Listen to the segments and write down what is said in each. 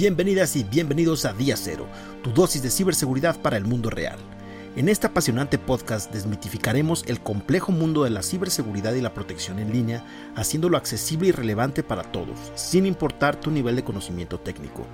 Bienvenidas y bienvenidos a Día Cero, tu dosis de ciberseguridad para el mundo real. En este apasionante podcast desmitificaremos el complejo mundo de la ciberseguridad y la protección en línea, haciéndolo accesible y relevante para todos, sin importar tu nivel de conocimiento técnico.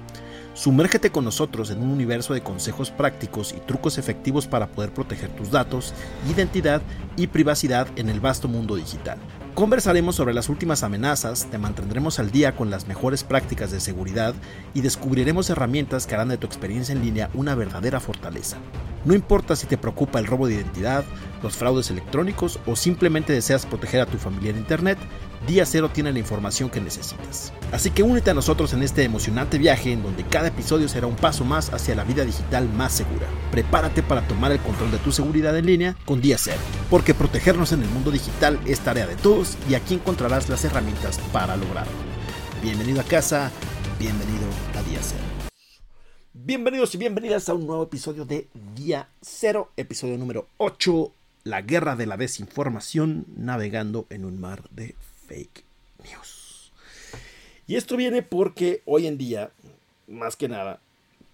Sumérgete con nosotros en un universo de consejos prácticos y trucos efectivos para poder proteger tus datos, identidad y privacidad en el vasto mundo digital. Conversaremos sobre las últimas amenazas, te mantendremos al día con las mejores prácticas de seguridad y descubriremos herramientas que harán de tu experiencia en línea una verdadera fortaleza. No importa si te preocupa el robo de identidad, los fraudes electrónicos o simplemente deseas proteger a tu familia en Internet, Día Cero tiene la información que necesitas. Así que únete a nosotros en este emocionante viaje en donde cada episodio será un paso más hacia la vida digital más segura. Prepárate para tomar el control de tu seguridad en línea con Día Cero, porque protegernos en el mundo digital es tarea de todos y aquí encontrarás las herramientas para lograrlo. Bienvenido a casa, bienvenido a Día Cero. Bienvenidos y bienvenidas a un nuevo episodio de Día Cero, episodio número 8, la guerra de la desinformación navegando en un mar de fake news. Y esto viene porque hoy en día, más que nada,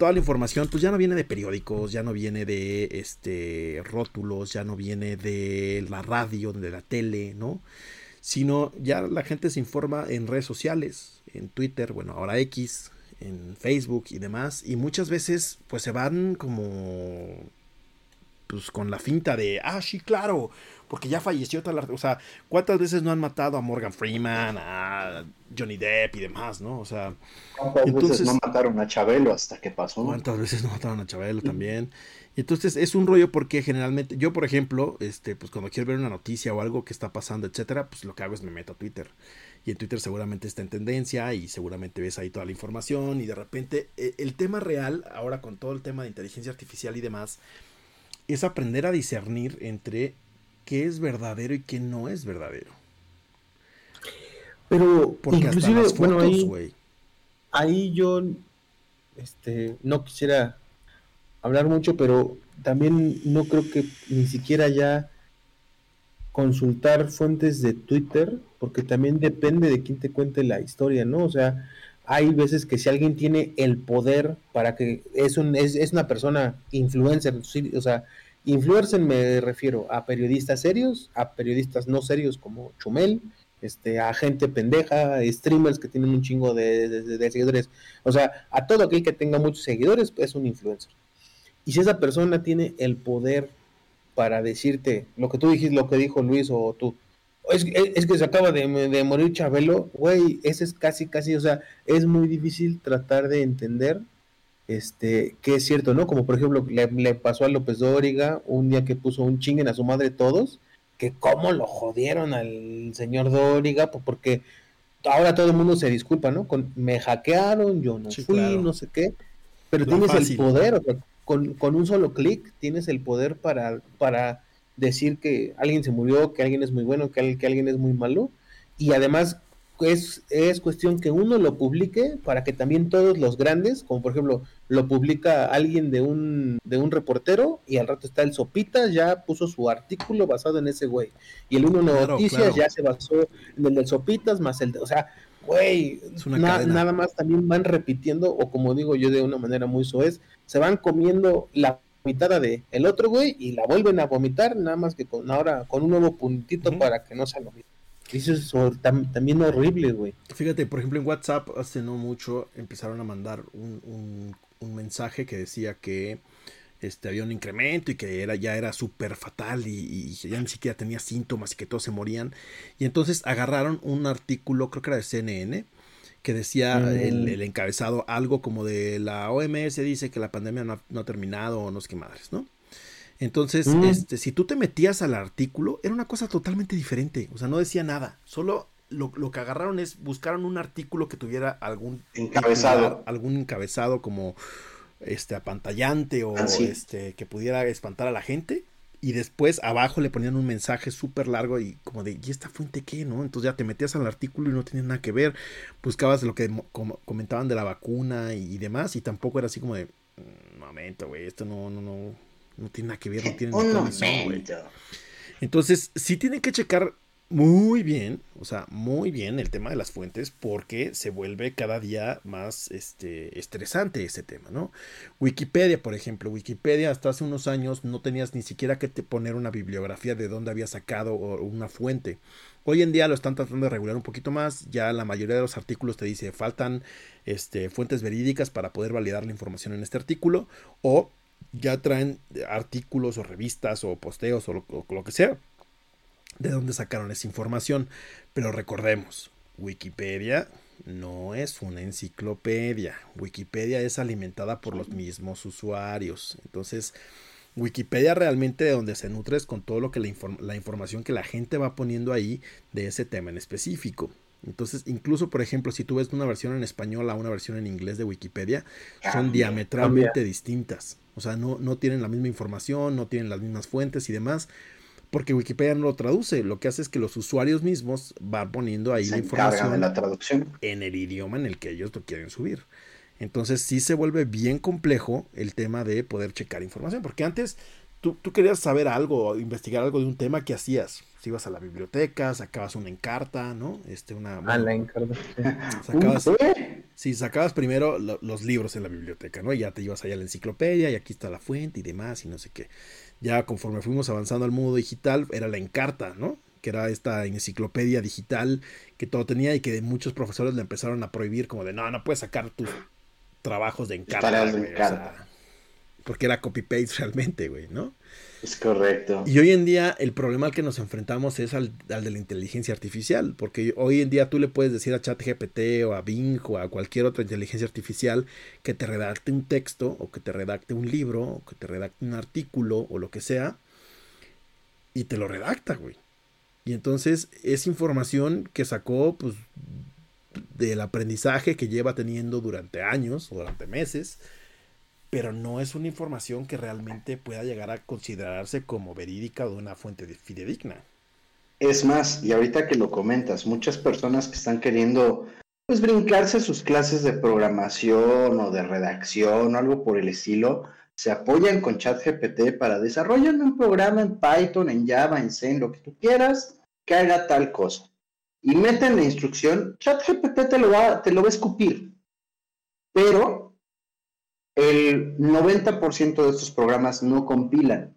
toda la información pues ya no viene de periódicos, ya no viene de este rótulos, ya no viene de la radio, de la tele, ¿no? Sino ya la gente se informa en redes sociales, en Twitter, bueno, ahora X, en Facebook y demás, y muchas veces pues se van como pues con la finta de, ah, sí, claro, porque ya falleció tal O sea, ¿cuántas veces no han matado a Morgan Freeman, a Johnny Depp y demás, no? O sea, ¿cuántas veces no mataron a Chabelo hasta que pasó? ¿Cuántas veces no mataron a Chabelo también? Y entonces es un rollo porque generalmente, yo por ejemplo, este, pues cuando quiero ver una noticia o algo que está pasando, etcétera, pues lo que hago es me meto a Twitter. Y en Twitter seguramente está en tendencia y seguramente ves ahí toda la información y de repente e, el tema real, ahora con todo el tema de inteligencia artificial y demás, es aprender a discernir entre qué es verdadero y qué no es verdadero. Pero Porque inclusive, bueno, ahí, ahí yo este, no quisiera hablar mucho, pero también no creo que ni siquiera ya consultar fuentes de Twitter, porque también depende de quién te cuente la historia, ¿no? O sea, hay veces que si alguien tiene el poder para que es, un, es, es una persona influencer, o sea, influencer me refiero a periodistas serios, a periodistas no serios como Chumel, este, a gente pendeja, streamers que tienen un chingo de, seguidores, o sea, a todo aquel que tenga muchos seguidores es un influencer. Y si esa persona tiene el poder para decirte lo que tú dijiste, lo que dijo Luis o tú, es, es, que se acaba de, morir Chabelo, güey, ese es casi, casi, o sea, es muy difícil tratar de entender este, que es cierto, ¿no? Como por ejemplo, le, pasó a López Dóriga un día que puso un chinguen a su madre todos, que cómo lo jodieron al señor Dóriga, pues porque ahora todo el mundo se disculpa, ¿no? Con, me hackearon, yo no fui, no sé qué, pero tienes el poder, o sea, con, con un solo clic tienes el poder para, para decir que alguien se murió, que alguien es muy bueno, que, que alguien es muy malo. Y además es, es cuestión que uno lo publique para que también todos los grandes, como por ejemplo lo publica alguien de un, de un reportero y al rato está el Sopitas, ya puso su artículo basado en ese güey. Y el Uno Noticias ya se basó en el del Sopitas más el de, o sea, güey, nada más también van repitiendo, o como digo yo de una manera muy soez, se van comiendo la vomitada de el otro güey y la vuelven a vomitar, nada más que con ahora con un nuevo puntito para que no se lo Es también horrible, güey. Fíjate, por ejemplo, en WhatsApp hace no mucho empezaron a mandar un, un, mensaje que decía que este, había un incremento y que era, ya era súper fatal y, y, ya ni siquiera tenía síntomas y que todos se morían. Y entonces agarraron un artículo, creo que era de CNN, que decía el, mm. encabezado algo como de la OMS dice que la pandemia no ha, terminado o no es que madres, ¿no? Entonces, mm. este, si tú te metías al artículo, era una cosa totalmente diferente. O sea, no decía nada. Solo lo, que agarraron es, buscaron un artículo que tuviera algún encabezado. algún encabezado como este apantallante o ah, este que pudiera espantar a la gente y después abajo le ponían un mensaje súper largo y como de, ¿y esta fuente qué? ¿No? Entonces ya te metías al artículo y no tenía nada que ver, buscabas lo que comentaban de la vacuna y, demás y tampoco era así como de, mm, momento, güey, esto no, no, no, no tiene nada que ver, no tiene nada güey. Entonces, sí tienen que checar muy bien, o sea, muy bien el tema de las fuentes porque se vuelve cada día más este, estresante ese tema, ¿no? Wikipedia, por ejemplo, Wikipedia hasta hace unos años no tenías ni siquiera que te poner una bibliografía de dónde había sacado una fuente. Hoy en día lo están tratando de regular un poquito más, ya la mayoría de los artículos te dice faltan este, fuentes verídicas para poder validar la información en este artículo o ya traen artículos o revistas o posteos o lo que sea de dónde sacaron esa información. Pero recordemos, Wikipedia no es una enciclopedia. Wikipedia es alimentada por los mismos usuarios. Entonces, Wikipedia realmente de donde se nutre es con todo lo que la, la, información que la gente va poniendo ahí de ese tema en específico. Entonces, incluso, por ejemplo, si tú ves una versión en español a una versión en inglés de Wikipedia, son diametralmente distintas. O sea, no, no tienen la misma información, no tienen las mismas fuentes y demás porque Wikipedia no lo traduce. Lo que hace es que los usuarios mismos van poniendo ahí la información de la traducción. en el idioma en el que ellos lo quieren subir. Entonces sí se vuelve bien complejo el tema de poder checar información, porque antes tú, tú querías saber algo, investigar algo de un tema que hacías. Si ibas a la biblioteca, sacabas una encarta, ¿no? Este, una, ah, la encarta. Sacabas, sí, sacabas primero los libros en la biblioteca, ¿no? Y ya te ibas allá a la enciclopedia y aquí está la fuente y demás y no sé qué ya conforme fuimos avanzando al mundo digital, era la Encarta, ¿no? Que era esta enciclopedia digital que todo tenía y que muchos profesores le empezaron a prohibir, como de no, no puedes sacar tus trabajos de Encarta. Porque era copy-paste realmente, güey, ¿no? Es correcto. Y hoy en día el problema al que nos enfrentamos es al, de la inteligencia artificial, porque hoy en día tú le puedes decir a ChatGPT o a Bing o a cualquier otra inteligencia artificial que te redacte un texto o que te redacte un libro o que te redacte un artículo o lo que sea y te lo redacta, güey. Y entonces es información que sacó pues del aprendizaje que lleva teniendo durante años o durante meses pero no es una información que realmente pueda llegar a considerarse como verídica de una fuente fidedigna. Es más, y ahorita que lo comentas, muchas personas que están queriendo pues brincarse sus clases de programación o de redacción o algo por el estilo, se apoyan con ChatGPT para desarrollar un programa en Python, en Java, en C, en lo que tú quieras, que haga tal cosa. Y meten la instrucción, ChatGPT te lo va, te lo va a escupir. Pero el 90% de estos programas no compilan.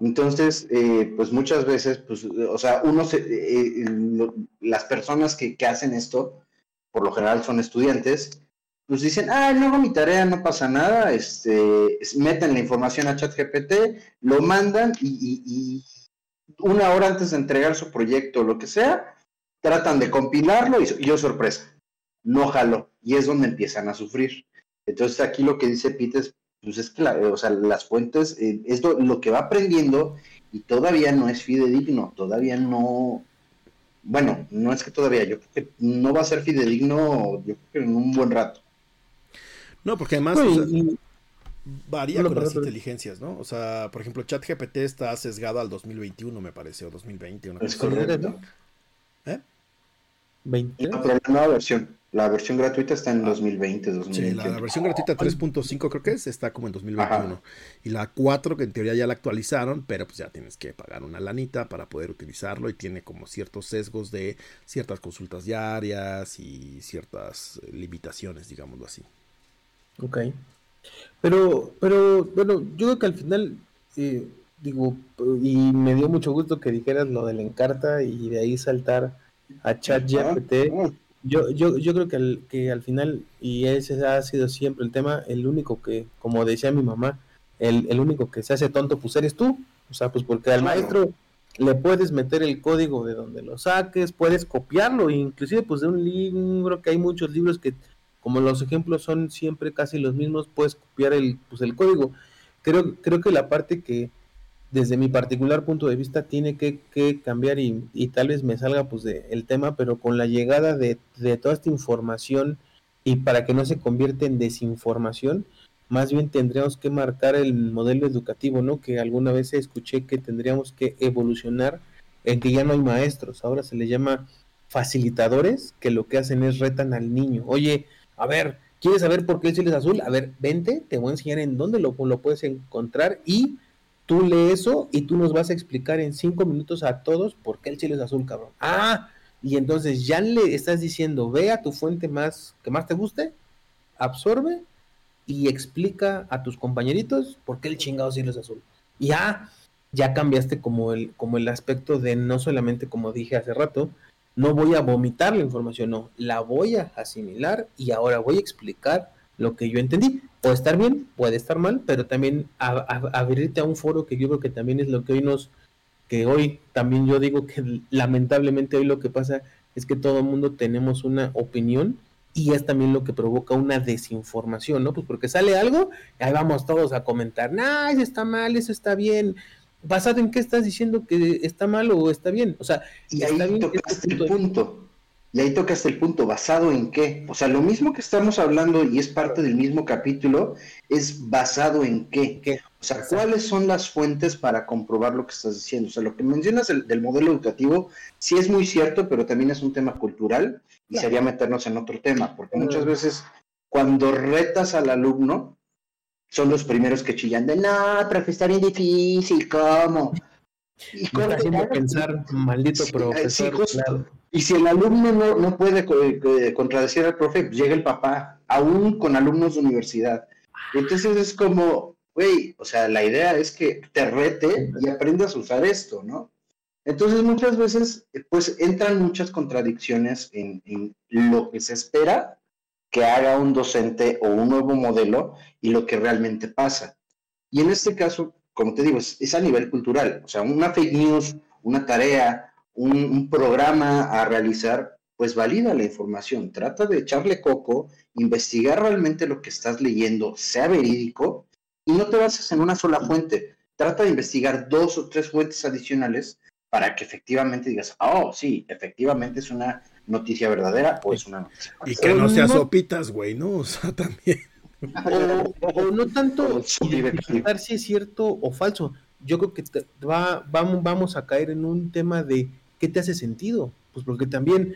Entonces, eh, pues muchas veces, pues, o sea, uno se, eh, las personas que, hacen esto, por lo general son estudiantes, pues dicen, ah, no mi tarea, no pasa nada, este, meten la información a ChatGPT, lo mandan y, una hora antes de entregar su proyecto o lo que sea, tratan de compilarlo y, yo sorpresa, no jalo, y es donde empiezan a sufrir. Entonces aquí lo que dice Pete es, pues es que o sea, las fuentes eh, es lo, que va aprendiendo y todavía no es fidedigno, todavía no, bueno, no es que todavía, yo creo que no va a ser fidedigno, yo creo que en un buen rato. No, porque además varía con las inteligencias, ¿no? O sea, por ejemplo, ChatGPT está sesgado al 2021, me parece, o 2020. es correcto. ¿Eh? 20. No, pero la nueva versión. La versión gratuita está en 2020, 2021. Sí, la, versión gratuita 3.5 creo que es, está como en 2021. Y la 4 que en teoría ya la actualizaron, pero pues ya tienes que pagar una lanita para poder utilizarlo y tiene como ciertos sesgos de ciertas consultas diarias y ciertas eh, limitaciones, digámoslo así. Ok. Pero, pero, bueno, yo creo que al final, eh, digo, y me dio mucho gusto que dijeras lo de la encarta y de ahí saltar a ChatGPT. Yo, yo, yo creo que al, que al final, y ese ha sido siempre el tema, el único que, como decía mi mamá, el, el único que se hace tonto, pues eres tú. O sea, pues porque al maestro le puedes meter el código de donde lo saques, puedes copiarlo, inclusive pues de un libro, que hay muchos libros que, como los ejemplos son siempre casi los mismos, puedes copiar el, pues, el código. Creo, creo que la parte que, desde mi particular punto de vista tiene que, cambiar y, tal vez me salga pues de el tema, pero con la llegada de, toda esta información y para que no se convierta en desinformación, más bien tendríamos que marcar el modelo educativo, ¿no? Que alguna vez escuché que tendríamos que evolucionar en que ya no hay maestros, ahora se le llama facilitadores, que lo que hacen es retan al niño. Oye, a ver, ¿quieres saber por qué el cielo es azul? A ver, vente, te voy a enseñar en dónde lo, lo puedes encontrar y tú lee eso y tú nos vas a explicar en cinco minutos a todos por qué el cielo es azul, cabrón. Ah, y entonces ya le estás diciendo, ve a tu fuente más que más te guste, absorbe y explica a tus compañeritos por qué el chingado cielo es azul. Y ya, ya cambiaste como el, como el aspecto de no solamente como dije hace rato, no voy a vomitar la información, no, la voy a asimilar y ahora voy a explicar lo que yo entendí. Puede estar bien, puede estar mal, pero también abrirte a un foro que yo creo que también es lo que hoy nos, que hoy también yo digo que lamentablemente hoy lo que pasa es que todo el mundo tenemos una opinión y es también lo que provoca una desinformación, ¿no? Pues porque sale algo, y ahí vamos todos a comentar, nah, eso está mal, eso está bien, basado en qué estás diciendo que está mal o está bien, o sea, y ahí bien tocaste el punto, y ahí tocaste el punto, basado en qué, o sea, lo mismo que estamos hablando y es parte del mismo capítulo, es basado en qué, ¿Qué? o sea, cuáles son las fuentes para comprobar lo que estás diciendo, o sea, lo que mencionas del modelo educativo sí es muy cierto, pero también es un tema cultural y sería meternos en otro tema, porque muchas veces cuando retas al alumno, son los primeros que chillan de, no, profe, está bien difícil, ¿cómo? Y está haciendo pensar, maldito profesor. Y si el alumno no, no puede eh, contradecir al profe, pues llega el papá, aún con alumnos de universidad. Entonces es como, güey, o sea, la idea es que te rete y aprendas a usar esto, ¿no? Entonces muchas veces, pues entran muchas contradicciones en, en lo que se espera que haga un docente o un nuevo modelo y lo que realmente pasa. Y en este caso, como te digo, es, a nivel cultural. O sea, una fake news, una tarea, un, programa a realizar, pues valida la información. Trata de echarle coco, investigar realmente lo que estás leyendo, sea verídico, y no te bases en una sola fuente. Trata de investigar dos o tres fuentes adicionales para que efectivamente digas, oh, sí, efectivamente es una noticia verdadera o es una noticia Y que no sea sopitas, güey, ¿no? O sea, también. O, no tanto identificar si es cierto o falso. Yo creo que va, vamos, vamos a caer en un tema de qué te hace sentido. Pues porque también,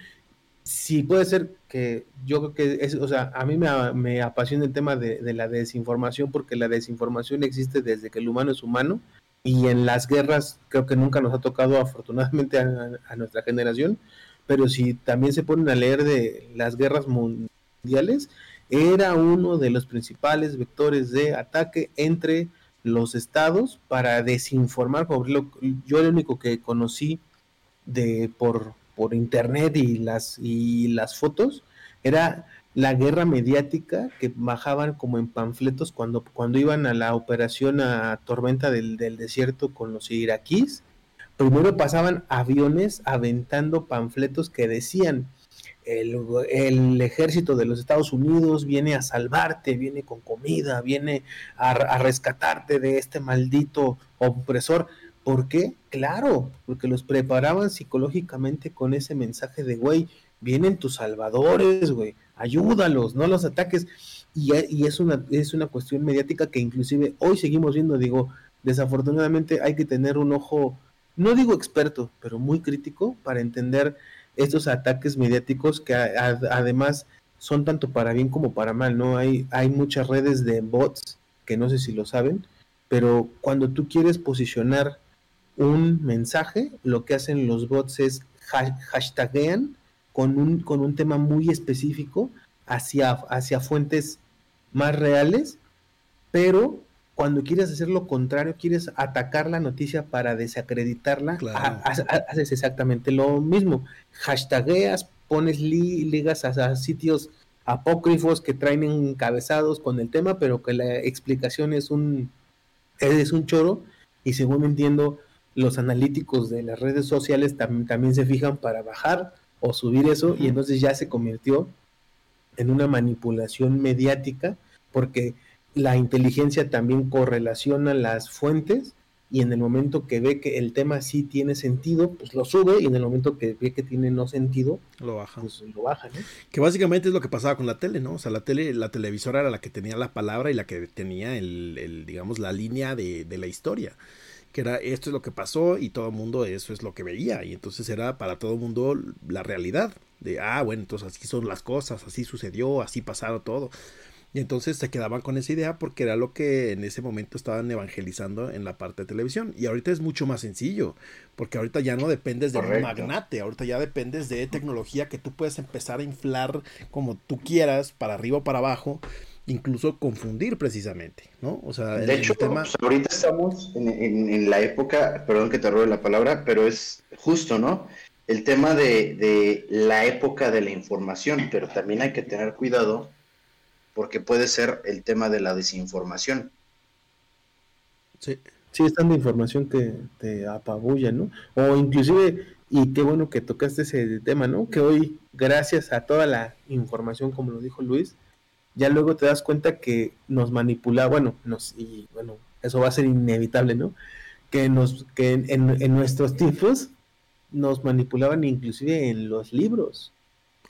si puede ser que yo creo que es, o sea, a mí me, apasiona el tema de, la desinformación porque la desinformación existe desde que el humano es humano y en las guerras creo que nunca nos ha tocado afortunadamente a nuestra generación, pero si también se ponen a leer de las guerras mundiales, era uno de los principales vectores de ataque entre los estados para desinformar. Yo el único que conocí de por, por internet y las y las fotos era la guerra mediática que bajaban como en panfletos cuando, cuando iban a la operación a Tormenta del, del Desierto con los iraquíes primero pasaban aviones aventando panfletos que decían, el, ejército de los Estados Unidos viene a salvarte, viene con comida, viene a, rescatarte de este maldito opresor. ¿Por qué? Claro, porque los preparaban psicológicamente con ese mensaje de, güey, vienen tus salvadores, güey, ayúdalos, no los ataques. Y, y, es, una, es una cuestión mediática que inclusive hoy seguimos viendo, digo, desafortunadamente hay que tener un ojo no digo experto, pero muy crítico para entender estos ataques mediáticos que además son tanto para bien como para mal, ¿no? Hay, hay muchas redes de bots que no sé si lo saben, pero cuando tú quieres posicionar un mensaje, lo que hacen los bots es hashtaguean con un, con un tema muy específico hacia, hacia fuentes más reales, pero cuando quieres hacer lo contrario, quieres atacar la noticia para desacreditarla, haces exactamente lo mismo. Hashtagueas, pones ligas a, sitios apócrifos que traen encabezados con el tema, pero que la explicación es un, es un choro. Y según entiendo, los analíticos de las redes sociales también se fijan para bajar o subir eso, y entonces ya se convirtió en una manipulación mediática, porque la inteligencia también correlaciona las fuentes y en el momento que ve que el tema sí tiene sentido, pues lo sube y en el momento que ve que tiene no sentido, lo baja. Pues lo baja, ¿no? Que básicamente es lo que pasaba con la tele, ¿no? O sea, la tele, la televisora era la que tenía la palabra y la que tenía el, digamos, la línea de, de la historia que era esto es lo que pasó y todo el mundo eso es lo que veía y entonces era para todo el mundo la realidad de ah bueno entonces así son las cosas así sucedió así pasaron todo Y entonces se quedaban con esa idea porque era lo que en ese momento estaban evangelizando en la parte de televisión. Y ahorita es mucho más sencillo, porque ahorita ya no dependes de un magnate, ahorita ya dependes de tecnología que tú puedes empezar a inflar como tú quieras, para arriba o para abajo, incluso confundir precisamente, ¿no? O sea, de hecho, pues, ahorita estamos en, en, la época, perdón que te robe la palabra, pero es justo, ¿no? El tema de, de la época de la información, pero también hay que tener cuidado porque puede ser el tema de la desinformación. Sí. Sí, es tanta información que te apabulla, ¿no? O inclusive, y qué bueno que tocaste ese tema, ¿no? Que hoy, gracias a toda la información, como lo dijo Luis, ya luego te das cuenta que nos manipula, bueno, nos, y bueno, eso va a ser inevitable, ¿no? Que nos, que en, nuestros tiempos nos manipulaban inclusive en los libros.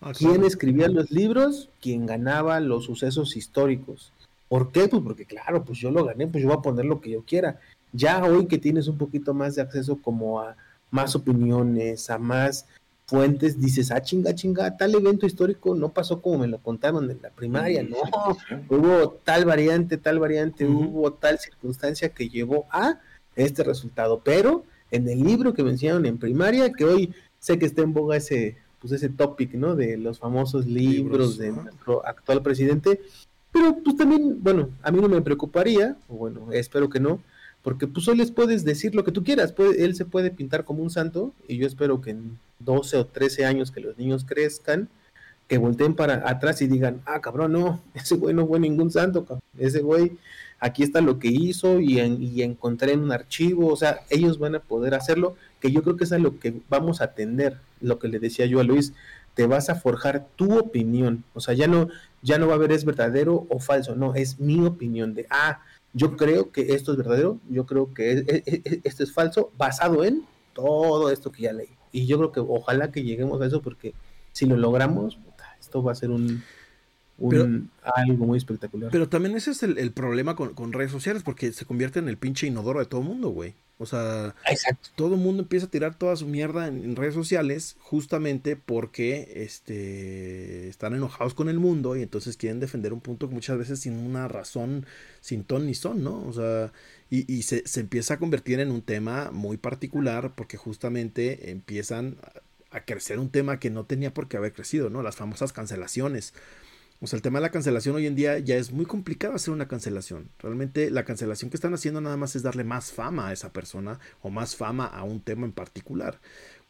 Ah, ¿Quién escribía los libros? Quien ganaba los sucesos históricos. ¿Por qué? Pues porque claro, pues yo lo gané, pues yo voy a poner lo que yo quiera. Ya hoy que tienes un poquito más de acceso como a más opiniones, a más fuentes, dices, ah, chinga, chinga, tal evento histórico no pasó como me lo contaron en la primaria, no, hubo tal variante, tal variante, hubo tal circunstancia que llevó a este resultado, pero en el libro que me enseñaron en primaria, que hoy sé que está en boga ese, pues ese topic, ¿no? De los famosos libros, de nuestro actual presidente. Pero pues también, bueno, a mí no me preocuparía, o bueno, espero que no, porque pues hoy les puedes decir lo que tú quieras, él se puede pintar como un santo y yo espero que en 12 o 13 años que los niños crezcan, que volteen para atrás y digan, ah, cabrón, no, ese güey no fue ningún santo, cabrón. ese güey, aquí está lo que hizo y, encontré en un archivo, o sea, ellos van a poder hacerlo, que yo creo que es a lo que vamos a atender lo que le decía yo a Luis, te vas a forjar tu opinión, o sea, ya no, ya no va a haber es verdadero o falso, no, es mi opinión de, ah, yo creo que esto es verdadero, yo creo que esto es falso, basado en todo esto que ya leí. Y yo creo que ojalá que lleguemos a eso porque si lo logramos, esto va a ser un, algo muy espectacular. Pero también ese es el, problema con, con, redes sociales, porque se convierte en el pinche inodoro de todo mundo, güey. O sea, todo el mundo empieza a tirar toda su mierda en, redes sociales justamente porque este, están enojados con el mundo y entonces quieren defender un punto que muchas veces sin una razón, sin ton ni son, ¿no? O sea, y, y se, se, empieza a convertir en un tema muy particular porque justamente empiezan a crecer un tema que no tenía por qué haber crecido, ¿no? Las famosas cancelaciones. O sea, el tema de la cancelación hoy en día ya es muy complicado hacer una cancelación. Realmente la cancelación que están haciendo nada más es darle más fama a esa persona o más fama a un tema en particular.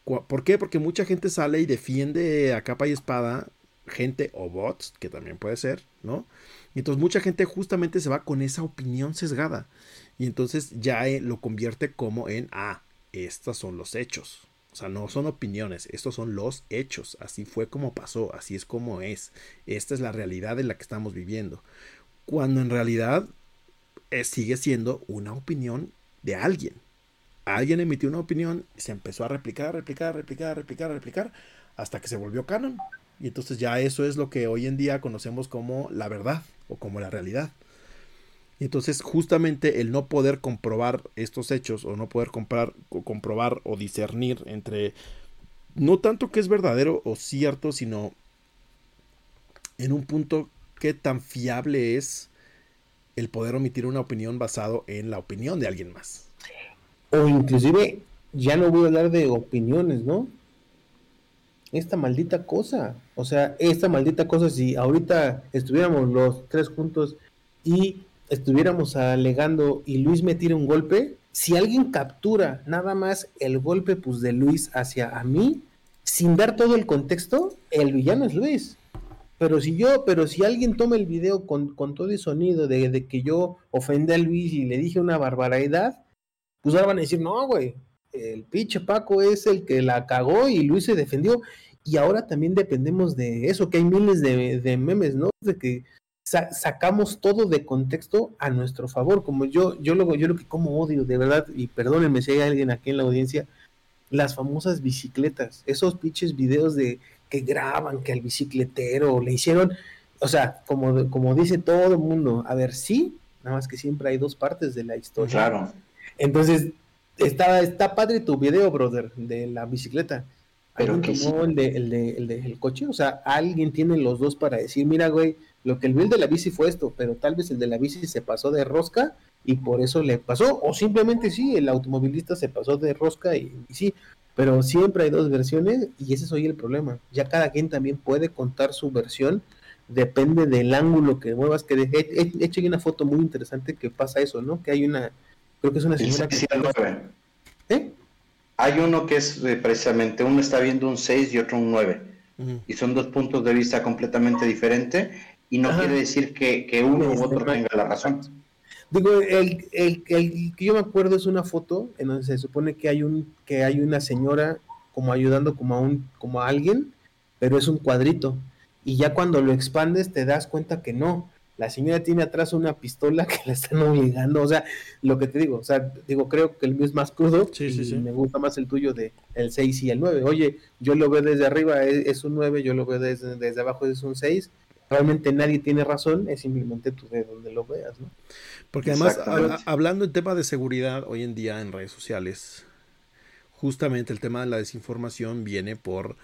¿Por qué? Porque mucha gente sale y defiende a capa y espada gente o bots, que también puede ser, ¿no? Y entonces mucha gente justamente se va con esa opinión sesgada. Y entonces ya eh, lo convierte como en, ah, estos son los hechos. O sea, no son opiniones, estos son los hechos. Así fue como pasó, así es como es. Esta es la realidad en la que estamos viviendo. Cuando en realidad eh, sigue siendo una opinión de alguien. Alguien emitió una opinión y se empezó a replicar, replicar, replicar, replicar, replicar, hasta que se volvió canon. Y entonces ya eso es lo que hoy en día conocemos como la verdad o como la realidad. Entonces justamente el no poder comprobar estos hechos o no poder comprar, o comprobar o discernir entre no tanto que es verdadero o cierto, sino en un punto qué tan fiable es el poder omitir una opinión basado en la opinión de alguien más. O inclusive, ya no voy a hablar de opiniones, ¿no? Esta maldita cosa. O sea, esta maldita cosa, si ahorita estuviéramos los tres juntos y estuviéramos alegando y Luis me tira un golpe, si alguien captura nada más el golpe pues de Luis hacia a mí, sin dar todo el contexto, el villano es Luis. Pero si yo, pero si alguien toma el video con, todo el sonido de, que yo ofendí a Luis y le dije una barbaridad, pues ahora van a decir, no, güey, el pinche Paco es el que la cagó y Luis se defendió. Y ahora también dependemos de eso, que hay miles de, de memes, ¿no? De que sacamos todo de contexto a nuestro favor. Como yo, yo lo, yo lo que como odio, de verdad, y perdónenme si hay alguien aquí en la audiencia, las famosas bicicletas, esos pinches videos de que graban que al bicicletero le hicieron, o sea, como, como dice todo el mundo, a ver, sí, nada más que siempre hay dos partes de la historia. Claro. Entonces, está, está padre tu video, brother, de la bicicleta. Pero que el, de, el, de, el, de, el coche, o sea, alguien tiene los dos para decir, mira, güey, lo que el bill de la bici fue esto, pero tal vez el de la bici se pasó de rosca y por eso le pasó, o simplemente sí, el automovilista se pasó de rosca y, sí, pero siempre hay dos versiones y ese es hoy el problema. Ya cada quien también puede contar su versión, depende del ángulo que muevas, que he, he, hecho una foto muy interesante que pasa eso, ¿no? Que hay una, creo que es una señora que... ¿Eh? Hay uno que es eh, precisamente, uno está viendo un 6 y otro un 9. Y son dos puntos de vista completamente diferentes y no quiere decir que, que uno u otro tenga la razón. Digo, el, el, el, que yo me acuerdo es una foto en donde se supone que hay un que hay una señora como ayudando como a un como a alguien, pero es un cuadrito y ya cuando lo expandes te das cuenta que no. La señora tiene atrás una pistola que la están obligando, o sea, lo que te digo, o sea, digo, creo que el mío es más crudo sí, sí, sí. me gusta más el tuyo de el 6 y el 9. Oye, yo lo veo desde arriba, es, es un 9, yo lo veo desde, desde abajo, es un 6 realmente nadie tiene razón, es simplemente tú de donde lo veas, ¿no? Porque además, hablando en tema de seguridad hoy en día en redes sociales, justamente el tema de la desinformación viene por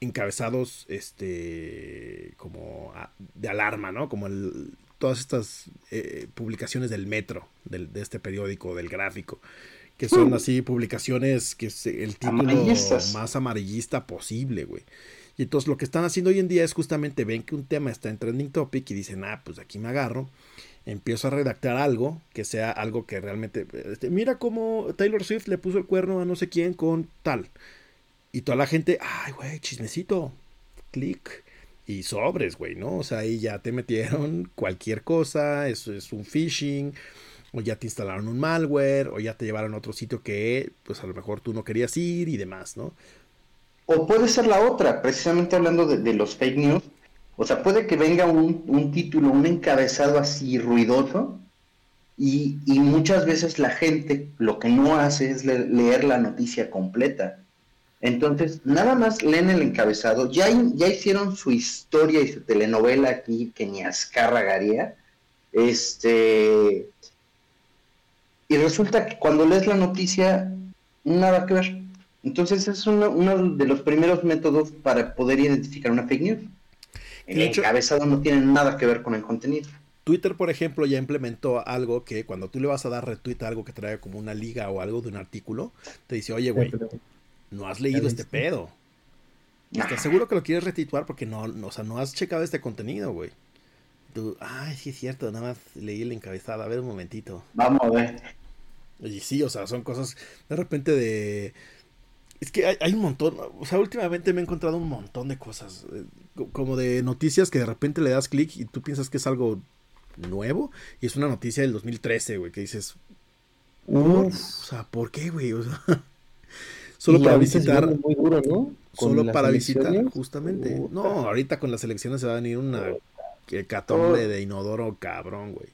encabezados este como de alarma, ¿no? Como el, todas estas eh, publicaciones del metro, del, de este periódico, del gráfico, que son mm. así publicaciones que es el título más amarillista posible, güey. Y entonces lo que están haciendo hoy en día es justamente ven que un tema está en trending topic y dicen, ah, pues aquí me agarro, empiezo a redactar algo que sea algo que realmente, este, mira cómo Taylor Swift le puso el cuerno a no sé quién con tal. Y toda la gente, ay, güey, chismecito, clic. Y sobres, güey, ¿no? O sea, ahí ya te metieron cualquier cosa, eso es un phishing, o ya te instalaron un malware, o ya te llevaron a otro sitio que, pues a lo mejor tú no querías ir y demás, ¿no? O puede ser la otra, precisamente hablando de, los fake news. O sea, puede que venga un, título, un encabezado así ruidoso, y, muchas veces la gente lo que no hace es leer la noticia completa. Entonces, nada más leen el encabezado, ya, ya hicieron su historia y su telenovela aquí que ni Azcárraga Este. Y resulta que cuando lees la noticia, nada que ver. Entonces es uno, de los primeros métodos para poder identificar una fake news. El encabezado no tiene nada que ver con el contenido. Twitter, por ejemplo, ya implementó algo que cuando tú le vas a dar retweet a algo que trae como una liga o algo de un artículo, te dice, oye, güey, no has leído este pedo. ¿Estás seguro que lo quieres retituar? Porque no, no, o sea, no has checado este contenido, güey. Tú, ay, sí es cierto, nada más leí el encabezado. A ver un momentito. Vamos a ver. Y sí, o sea, son cosas de repente de es que hay, un montón, o sea, últimamente me he encontrado un montón de cosas, eh, como de noticias que de repente le das clic y tú piensas que es algo nuevo y es una noticia del 2013, güey, que dices, o sea, ¿por qué, güey? O sea, solo para visitar, muy duro, ¿no? Solo para visitar, justamente. No, ahorita con las elecciones se va a venir una hecatombe de inodoro cabrón, güey.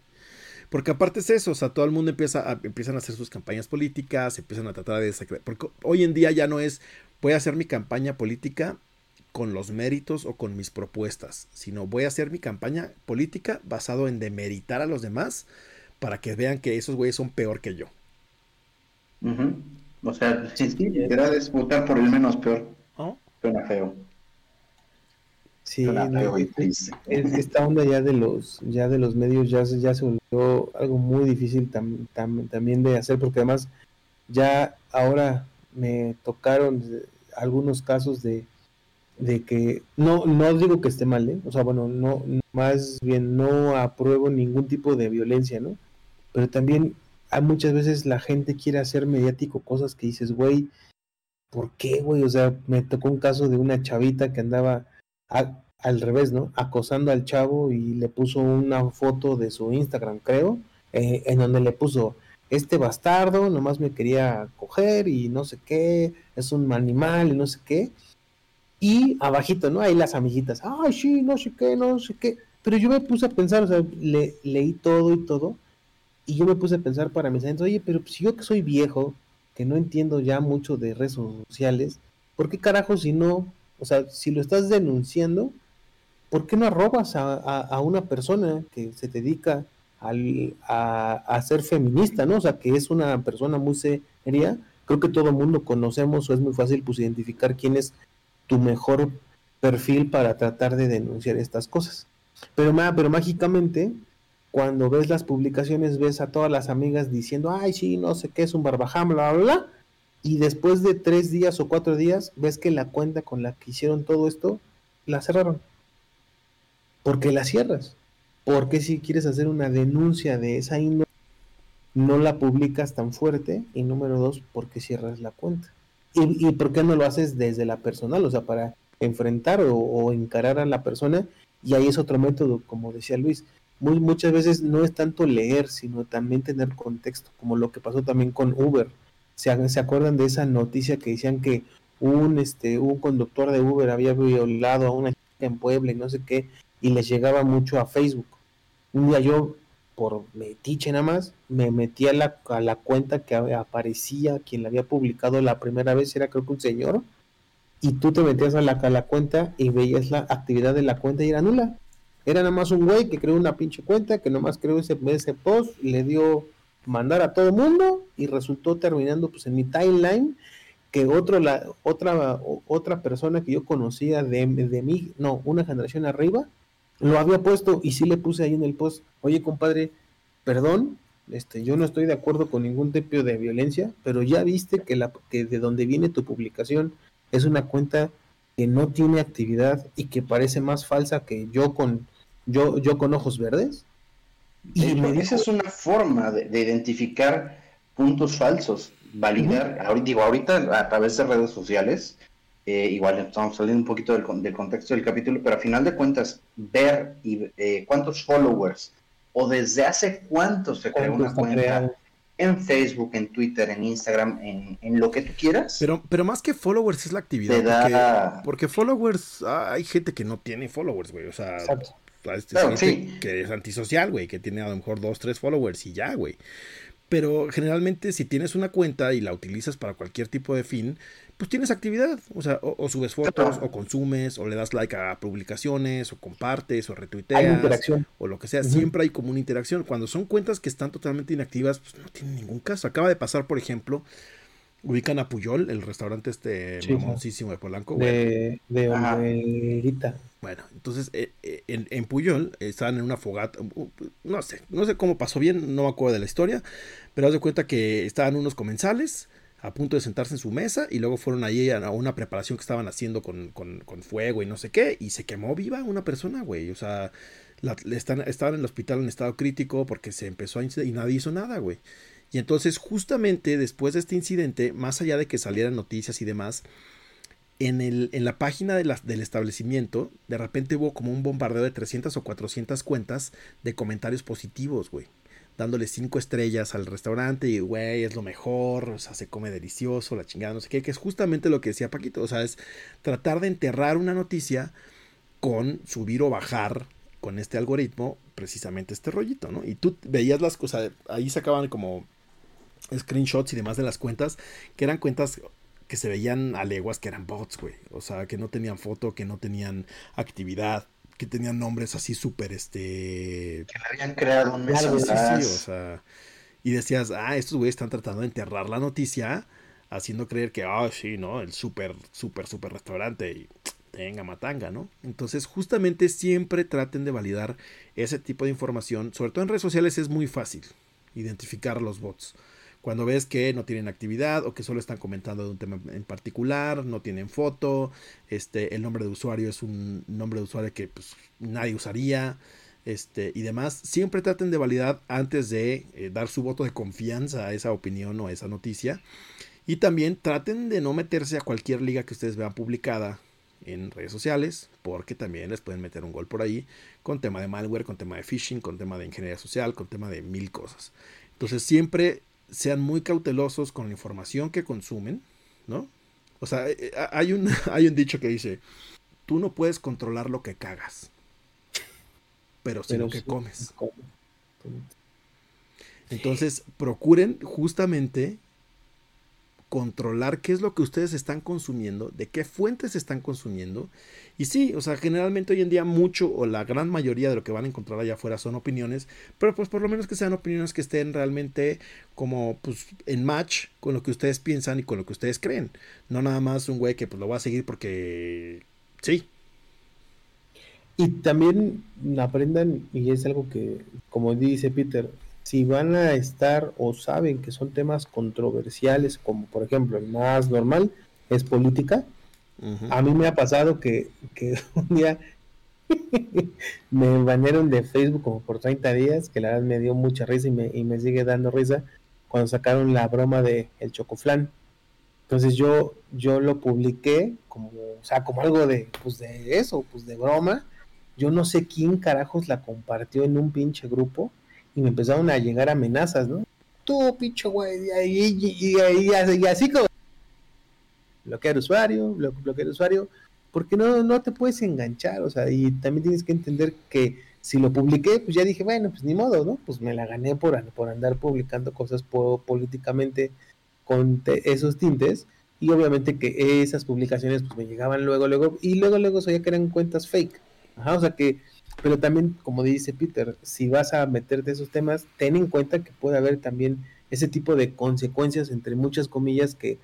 Porque aparte es eso, o sea, todo el mundo empieza a, empiezan a hacer sus campañas políticas, empiezan a tratar de... Porque hoy en día ya no es, voy a hacer mi campaña política con los méritos o con mis propuestas, sino voy a hacer mi campaña política basado en demeritar a los demás para que vean que esos güeyes son peor que yo. O sea, sí, sí, es votar por el menos peor. ¿Oh? Suena feo. Sí, esta onda ya de los ya de los medios ya, ya se volvió algo muy difícil también de hacer porque además ya ahora me tocaron algunos casos de, de que no no digo que esté mal, ¿eh? o sea, bueno, no más bien no apruebo ningún tipo de violencia, ¿no? Pero también hay muchas veces la gente quiere hacer mediático cosas que dices, güey, ¿por qué, güey? O sea, me tocó un caso de una chavita que andaba al revés, ¿no? Acosando al chavo y le puso una foto de su Instagram, creo, eh, en donde le puso, este bastardo nomás me quería coger y no sé qué, es un animal y no sé qué. Y abajito, ¿no? Ahí las amiguitas, ay, sí, no sé qué, no sé qué. Pero yo me puse a pensar, o sea, le, leí todo y todo, y yo me puse a pensar para mis adentros, oye, pero si yo que soy viejo, que no entiendo ya mucho de redes sociales, ¿por qué carajo si no o sea, si lo estás denunciando, ¿por qué no arrobas a, una persona que se dedica a, ser feminista, ¿no? O sea, que es una persona muy seria. Creo que todo el mundo conocemos o es muy fácil pues identificar quién es tu mejor perfil para tratar de denunciar estas cosas. Pero, pero mágicamente, cuando ves las publicaciones, ves a todas las amigas diciendo, ay, sí, no sé qué es un barbajam, bla, bla, bla. Y después de tres días o cuatro días, ves que la cuenta con la que hicieron todo esto, la cerraron. ¿Por qué la cierras? Porque si quieres hacer una denuncia de esa índole, no la publicas tan fuerte. Y número dos, ¿por qué cierras la cuenta? ¿Y, por qué no lo haces desde la personal? O sea, para enfrentar o, encarar a la persona. Y ahí es otro método, como decía Luis. Muy, muchas veces no es tanto leer, sino también tener contexto, como lo que pasó también con Uber. ¿Se, ¿se acuerdan de esa noticia que decían que un, este, un conductor de Uber había violado a una chica en Puebla y no sé qué? y les llegaba mucho a Facebook. Un día yo, por metiche nada más, me metí a la, a la cuenta que aparecía, quien la había publicado la primera vez era creo que un señor, y tú te metías a la, a la cuenta y veías la actividad de la cuenta y era nula. Era nada más un güey que creó una pinche cuenta, que nomás creó ese, ese post, le dio mandar a todo mundo y resultó terminando pues en mi timeline que otro la otra otra persona que yo conocía de, de mí, no, una generación arriba, lo había puesto y sí le puse ahí en el post, oye compadre, perdón, este, yo no estoy de acuerdo con ningún tipo de violencia, pero ya viste que, la, que de donde viene tu publicación es una cuenta que no tiene actividad y que parece más falsa que yo con yo, yo con ojos verdes. Y esa es una forma de, identificar puntos falsos, validar, ahorita, digo, ahorita a través de redes sociales, eh, igual estamos saliendo un poquito del, del, contexto del capítulo, pero a final de cuentas, ver y, eh, cuántos followers o desde hace cuánto se creó una cuenta en Facebook, en Twitter, en Instagram, en, en, lo que tú quieras. Pero, pero más que followers es la actividad. Porque, followers, ah, hay gente que no tiene followers, güey. O sea, que es antisocial, güey, que tiene a lo mejor dos, tres followers y ya, güey. Pero generalmente si tienes una cuenta y la utilizas para cualquier tipo de fin, pues tienes actividad, o sea, o, subes fotos, o consumes, o le das like a publicaciones, o compartes, o retuiteas, o lo que sea, siempre hay como una interacción. Cuando son cuentas que están totalmente inactivas, pues no tienen ningún caso. Acaba de pasar, por ejemplo, ubican a Puyol, el restaurante este sí, de Polanco. De, de Bueno, entonces eh, eh, en, en, Puyol estaban en una fogata, no sé, no sé cómo pasó bien, no me acuerdo de la historia, pero haz de cuenta que estaban unos comensales a punto de sentarse en su mesa y luego fueron ahí a una preparación que estaban haciendo con, fuego y no sé qué y se quemó viva una persona, güey. O sea, están, estaban en el hospital en estado crítico porque se empezó a y nadie hizo nada, güey. Y entonces justamente después de este incidente, más allá de que salieran noticias y demás, en, el, en la página de del establecimiento, de repente hubo como un bombardeo de 300 o 400 cuentas de comentarios positivos, güey dándole cinco estrellas al restaurante y, güey, es lo mejor, o sea, se come delicioso, la chingada, no sé qué, que es justamente lo que decía Paquito, o sea, es tratar de enterrar una noticia con subir o bajar con este algoritmo precisamente este rollito, ¿no? Y tú veías las cosas, ahí sacaban como screenshots y demás de las cuentas, que eran cuentas que se veían a leguas que eran bots, güey, o sea, que no tenían foto, que no tenían actividad, que tenían nombres así súper, este... Que le habían creado un mes o sea... Y decías, ah, estos güeyes están tratando de enterrar la noticia, haciendo creer que, ah, sí, ¿no? El súper, súper, súper restaurante y tenga matanga, ¿no? Entonces, justamente siempre traten de validar ese tipo de información, sobre todo en redes sociales es muy fácil identificar los bots. Cuando ves que no tienen actividad o que solo están comentando de un tema en particular, no tienen foto, este, el nombre de usuario es un nombre de usuario que pues, nadie usaría, este, y demás, siempre traten de validar antes de eh, dar su voto de confianza a esa opinión o a esa noticia. Y también traten de no meterse a cualquier liga que ustedes vean publicada en redes sociales, porque también les pueden meter un gol por ahí con tema de malware, con tema de phishing, con tema de ingeniería social, con tema de mil cosas. Entonces siempre sean muy cautelosos con la información que consumen, ¿no? O sea, eh, eh, hay un, hay un dicho que dice, tú no puedes controlar lo que cagas, pero sí lo que comes. Entonces, procuren justamente controlar qué es lo que ustedes están consumiendo, de qué fuentes están consumiendo. Y sí, o sea, generalmente hoy en día mucho o la gran mayoría de lo que van a encontrar allá afuera son opiniones, pero pues por lo menos que sean opiniones que estén realmente como pues en match con lo que ustedes piensan y con lo que ustedes creen. No nada más un güey que pues lo va a seguir porque sí. Y también aprendan, y es algo que, como dice Peter, si van a estar o saben que son temas controversiales, como por ejemplo el más normal es política, a mí me ha pasado que, que un día me bañaron de Facebook como por 30 días, que la verdad me dio mucha risa y me, y me sigue dando risa cuando sacaron la broma de el chocoflán. Entonces yo, yo lo publiqué como, o sea, como algo de, pues de eso, pues de broma. Yo no sé quién carajos la compartió en un pinche grupo y me empezaron a llegar amenazas, ¿no? Tú, pinche güey, y, y, así como bloquear usuario, bloquear usuario, porque no, no te puedes enganchar, o sea, y también tienes que entender que si lo publiqué, pues ya dije, bueno, pues ni modo, ¿no? Pues me la gané por, por andar publicando cosas políticamente con esos tintes y obviamente que esas publicaciones pues me llegaban luego, luego y luego, luego sabía que eran cuentas fake. Ajá, o sea que, pero también, como dice Peter, si vas a meterte esos temas, ten en cuenta que puede haber también ese tipo de consecuencias, entre muchas comillas, que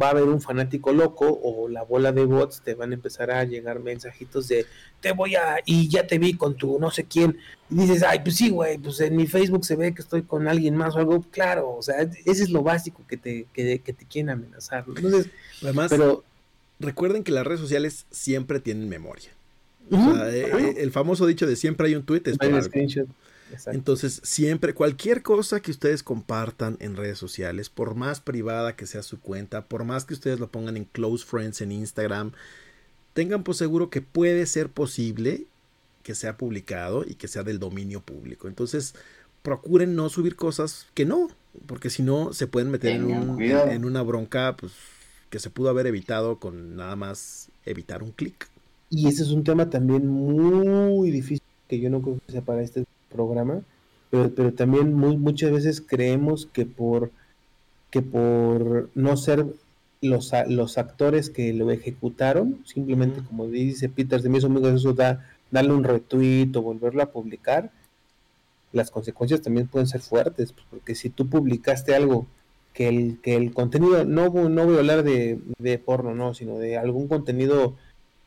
va a haber un fanático loco o la bola de bots te van a empezar a llegar mensajitos de te voy a y ya te vi con tu no sé quién. Y dices ay pues sí güey pues en mi Facebook se ve que estoy con alguien más o algo claro o sea ese es lo básico que te que, te quieren amenazar entonces además pero recuerden que las redes sociales siempre tienen memoria o sea, eh, eh, el famoso dicho de siempre hay un tweet es entonces, siempre, cualquier cosa que ustedes compartan en redes sociales, por más privada que sea su cuenta, por más que ustedes lo pongan en close friends en Instagram, tengan por seguro que puede ser posible que sea publicado y que sea del dominio público. Entonces, procuren no subir cosas que no, porque si no se pueden meter en, en, una bronca pues, que se pudo haber evitado con nada más evitar un clic. Y ese es un tema también muy difícil que yo no creo que sea para este programa, pero, pero también muy, muchas veces creemos que por, que por no ser los, los actores que lo ejecutaron, simplemente como dice Peter, de mis amigos, eso da darle un retweet o volverlo a publicar, las consecuencias también pueden ser fuertes, porque si tú publicaste algo que el, que el contenido, no, no voy a hablar de, de porno, no, sino de algún contenido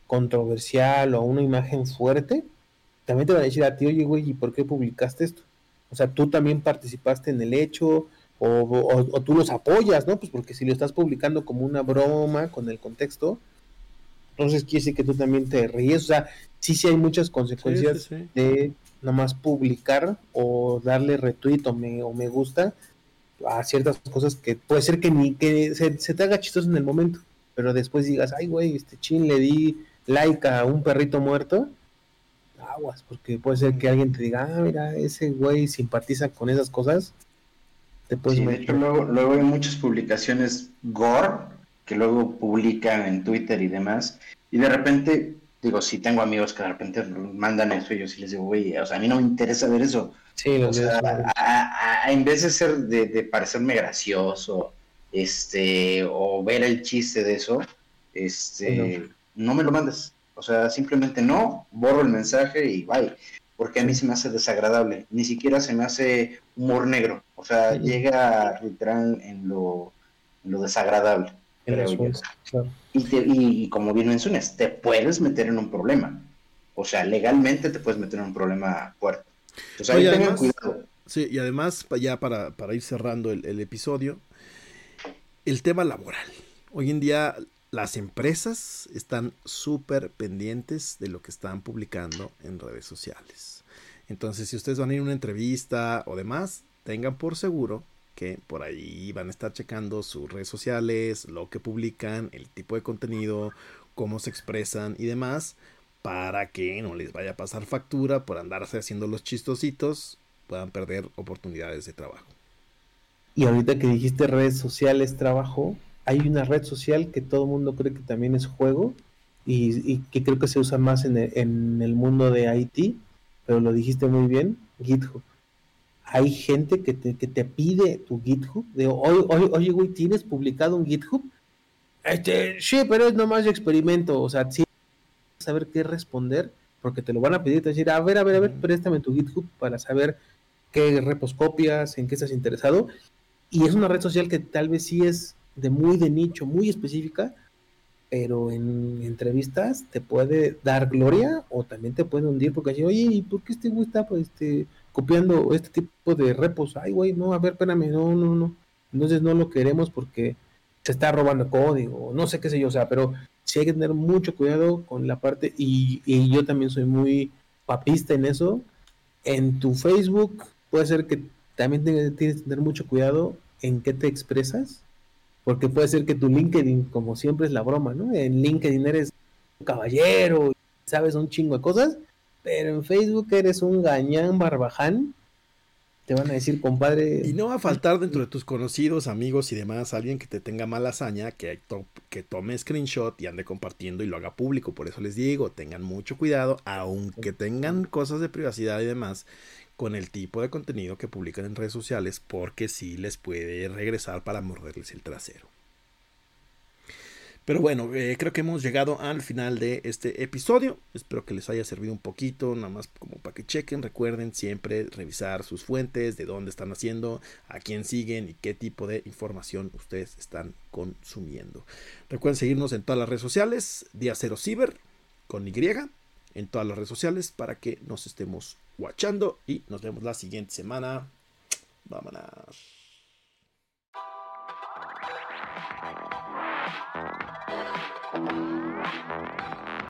controversial o una imagen fuerte, también te van a decir a ti, oye, güey, ¿y por qué publicaste esto? O sea, tú también participaste en el hecho o, tú los apoyas, ¿no? Pues porque si lo estás publicando como una broma con el contexto, entonces quiere decir que tú también te ríes. O sea, sí, sí hay muchas consecuencias de nomás publicar o darle retweet o me, o me gusta a ciertas cosas que puede ser que ni que se, se te haga chistoso en el momento, pero después digas, ay, güey, este chin le di like a un perrito muerto aguas, porque puede ser que alguien te diga, ah, mira, ese güey simpatiza con esas cosas. Te puedes sí, de hecho, luego, luego hay muchas publicaciones gore que luego publican en Twitter y demás, y de repente, digo, si tengo amigos que de repente mandan eso, y yo sí les digo, güey, o sea, a mí no me interesa ver eso. Sí, o sea, en vez de ser, de, de, parecerme gracioso, este, o ver el chiste de eso, este, no me lo mandes. O sea, simplemente no, borro el mensaje y bye. Porque a mí se me hace desagradable. Ni siquiera se me hace humor negro. O sea, llega literal en lo, en lo desagradable. y, como bien mencionas, te puedes meter en un problema. O sea, legalmente te puedes meter en un problema fuerte. O sea, tengan cuidado. Sí, y además, ya para, para ir cerrando el, el episodio, el tema laboral. Hoy en día las empresas están súper pendientes de lo que están publicando en redes sociales. Entonces, si ustedes van a ir a una entrevista o demás, tengan por seguro que por ahí van a estar checando sus redes sociales, lo que publican, el tipo de contenido, cómo se expresan y demás, para que no les vaya a pasar factura por andarse haciendo los chistositos, puedan perder oportunidades de trabajo. Y ahorita que dijiste redes sociales, trabajo, hay una red social que todo el mundo cree que también es juego y, que creo que se usa más en el, mundo de IT, pero lo dijiste muy bien, GitHub. Hay gente que te, que te pide tu GitHub, de oye, oye, oye, güey, ¿tienes publicado un GitHub? Este, sí, pero es nomás de experimento, o sea, sí, saber qué responder, porque te lo van a pedir, te decir, a ver, a ver, a ver, préstame tu GitHub para saber qué repos copias, en qué estás interesado. Y es una red social que tal vez sí es de muy de nicho, muy específica, pero en entrevistas te puede dar gloria o también te puede hundir porque así, oye, ¿y por qué este güey está pues, este, copiando este tipo de repos? Ay, güey, no, a ver, espérame, no, no, no. Entonces no lo queremos porque se está robando código, no sé qué sé yo, o sea, pero sí hay que tener mucho cuidado con la parte, y, y yo también soy muy papista en eso. En tu Facebook puede ser que también tienes que tener mucho cuidado en qué te expresas, porque puede ser que tu LinkedIn, como siempre, es la broma, ¿no? En LinkedIn eres un caballero, sabes un chingo de cosas, pero en Facebook eres un gañán barbaján te van a decir, compadre. Y no va a faltar dentro de tus conocidos, amigos y demás, alguien que te tenga mala hazaña, que, que tome screenshot y ande compartiendo y lo haga público. Por eso les digo, tengan mucho cuidado, aunque tengan cosas de privacidad y demás, con el tipo de contenido que publican en redes sociales, porque sí les puede regresar para morderles el trasero. Pero bueno, eh, creo que hemos llegado al final de este episodio. Espero que les haya servido un poquito, nada más como para que chequen. Recuerden siempre revisar sus fuentes, de dónde están haciendo, a quién siguen y qué tipo de información ustedes están consumiendo. Recuerden seguirnos en todas las redes sociales, Día Cero Ciber, con Y, en todas las redes sociales para que nos estemos guachando y nos vemos la siguiente semana. Vámonos.